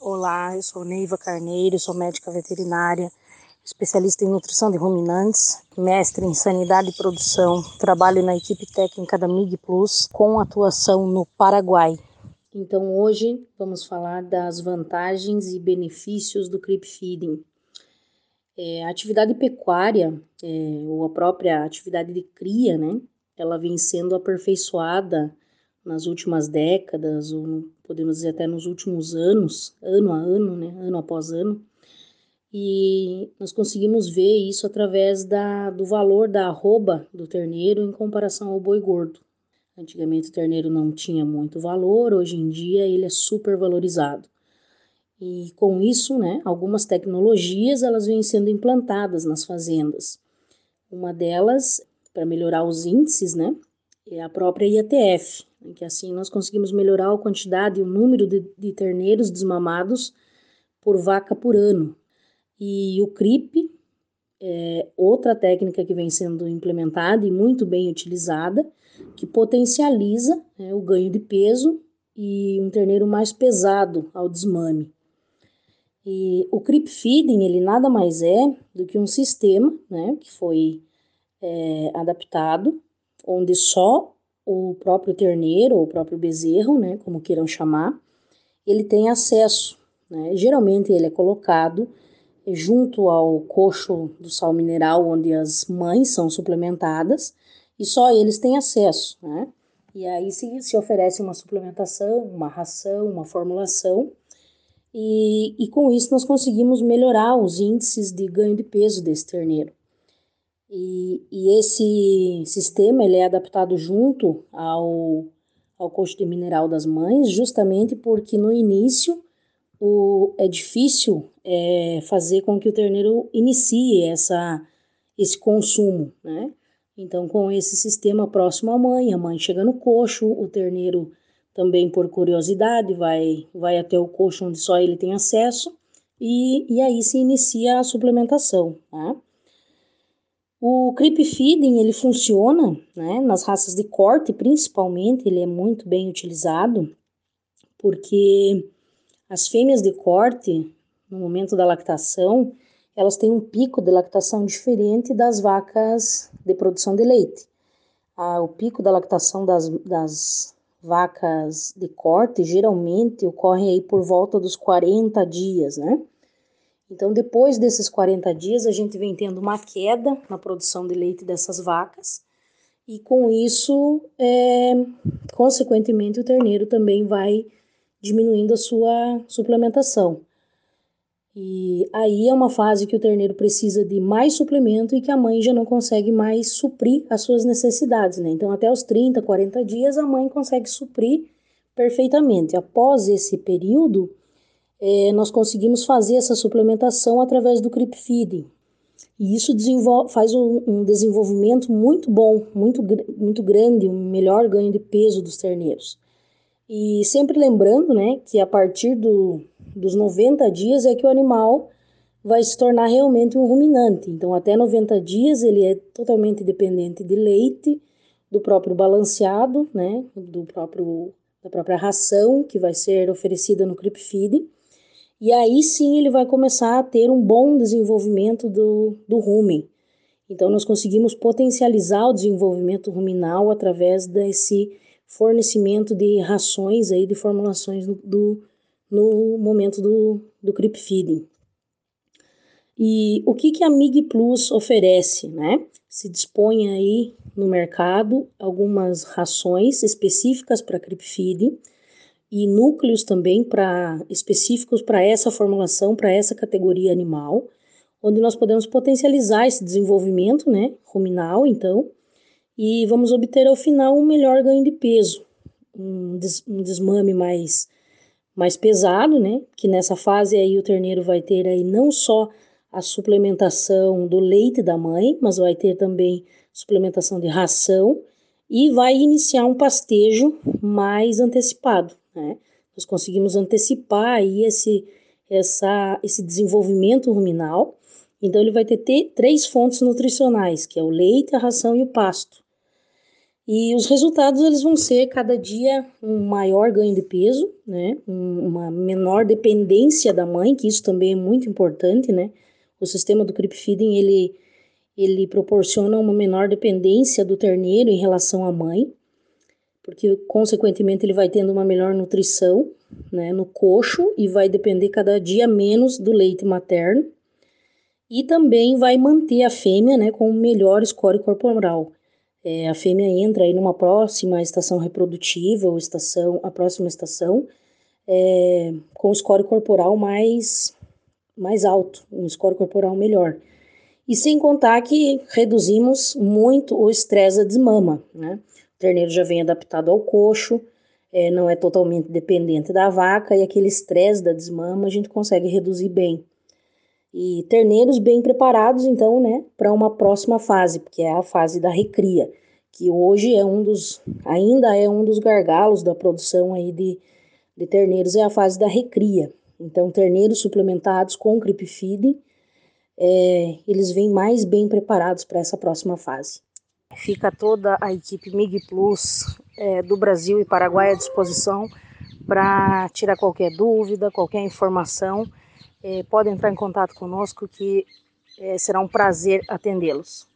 Olá, eu sou Neiva Carneiro, sou médica veterinária, especialista em nutrição de ruminantes, mestre em sanidade e produção, trabalho na equipe técnica da MIG Plus com atuação no Paraguai. Então hoje vamos falar das vantagens e benefícios do creep feeding. É, a atividade pecuária, é, ou a própria atividade de cria, né, ela vem sendo aperfeiçoada nas últimas décadas, ou podemos dizer até nos últimos anos, ano a ano, né, ano após ano, e nós conseguimos ver isso através da, do valor da arroba do terneiro em comparação ao boi gordo. Antigamente o terneiro não tinha muito valor, hoje em dia ele é super valorizado. E com isso, né, algumas tecnologias elas vêm sendo implantadas nas fazendas. Uma delas, para melhorar os índices, né, é a própria IATF, em que assim nós conseguimos melhorar a quantidade e o número de, de terneiros desmamados por vaca por ano. E o CRIP é outra técnica que vem sendo implementada e muito bem utilizada, que potencializa né, o ganho de peso e um terneiro mais pesado ao desmame. E o creep feeding, ele nada mais é do que um sistema, né, que foi é, adaptado, onde só o próprio terneiro ou o próprio bezerro, né, como queiram chamar, ele tem acesso. Né? Geralmente ele é colocado junto ao coxo do sal mineral, onde as mães são suplementadas, e só eles têm acesso, né? E aí se, se oferece uma suplementação, uma ração, uma formulação, e, e com isso nós conseguimos melhorar os índices de ganho de peso desse terneiro. E, e esse sistema ele é adaptado junto ao, ao coxo de mineral das mães, justamente porque no início o, é difícil é, fazer com que o terneiro inicie essa, esse consumo, né? Então, com esse sistema próximo à mãe, a mãe chega no coxo, o terneiro também por curiosidade vai, vai até o coxo onde só ele tem acesso e, e aí se inicia a suplementação, tá? O creep feeding ele funciona, né, nas raças de corte principalmente, ele é muito bem utilizado, porque as fêmeas de corte, no momento da lactação, elas têm um pico de lactação diferente das vacas de produção de leite. Ah, o pico da lactação das, das vacas de corte geralmente ocorre aí por volta dos 40 dias, né? Então, depois desses 40 dias, a gente vem tendo uma queda na produção de leite dessas vacas, e com isso, é, consequentemente, o terneiro também vai diminuindo a sua suplementação. E aí é uma fase que o terneiro precisa de mais suplemento e que a mãe já não consegue mais suprir as suas necessidades, né? Então, até os 30, 40 dias, a mãe consegue suprir perfeitamente. Após esse período, é, nós conseguimos fazer essa suplementação através do creep feeding. E isso faz um, um, desenvolvimento muito bom, muito, muito grande, um melhor ganho de peso dos terneiros. E sempre lembrando, né, que a partir do, dos 90 dias é que o animal vai se tornar realmente um ruminante. Então, até 90 dias ele é totalmente dependente de leite, do próprio balanceado, né, do próprio da própria ração que vai ser oferecida no creep feed. E aí sim ele vai começar a ter um bom desenvolvimento do, do rumen. Então, nós conseguimos potencializar o desenvolvimento ruminal através desse fornecimento de rações aí, de formulações do, do no momento do, do creep feeding. E o que, que a MIG Plus oferece, né? Se dispõe aí no mercado algumas rações específicas para creep feeding e núcleos também para específicos para essa formulação, para essa categoria animal, onde nós podemos potencializar esse desenvolvimento, né, ruminal, então, e vamos obter ao final um melhor ganho de peso, um, des um desmame mais, mais pesado, né? Que nessa fase aí o terneiro vai ter aí não só a suplementação do leite da mãe, mas vai ter também suplementação de ração e vai iniciar um pastejo mais antecipado, né? Nós conseguimos antecipar aí esse, essa, esse desenvolvimento ruminal. Então, ele vai ter, ter três fontes nutricionais, que é o leite, a ração e o pasto. E os resultados eles vão ser cada dia um maior ganho de peso, né? uma menor dependência da mãe, que isso também é muito importante, né? O sistema do creep feeding ele, ele proporciona uma menor dependência do terneiro em relação à mãe, porque consequentemente ele vai tendo uma melhor nutrição né, no coxo e vai depender cada dia menos do leite materno. E também vai manter a fêmea né, com o melhor score corporal. É, a fêmea entra aí numa próxima estação reprodutiva ou estação, a próxima estação, é, com o score corporal mais, mais alto, um score corporal melhor. E sem contar que reduzimos muito o estresse da desmama, né? Terneiro já vem adaptado ao coxo, é, não é totalmente dependente da vaca e aquele estresse da desmama a gente consegue reduzir bem. E terneiros bem preparados, então, né, para uma próxima fase, que é a fase da recria, que hoje é um dos, ainda é um dos gargalos da produção aí de, de terneiros, é a fase da recria. Então, terneiros suplementados com creep feeding, é, eles vêm mais bem preparados para essa próxima fase. Fica toda a equipe MIG Plus é, do Brasil e Paraguai à disposição para tirar qualquer dúvida, qualquer informação é, pode entrar em contato conosco que é, será um prazer atendê-los.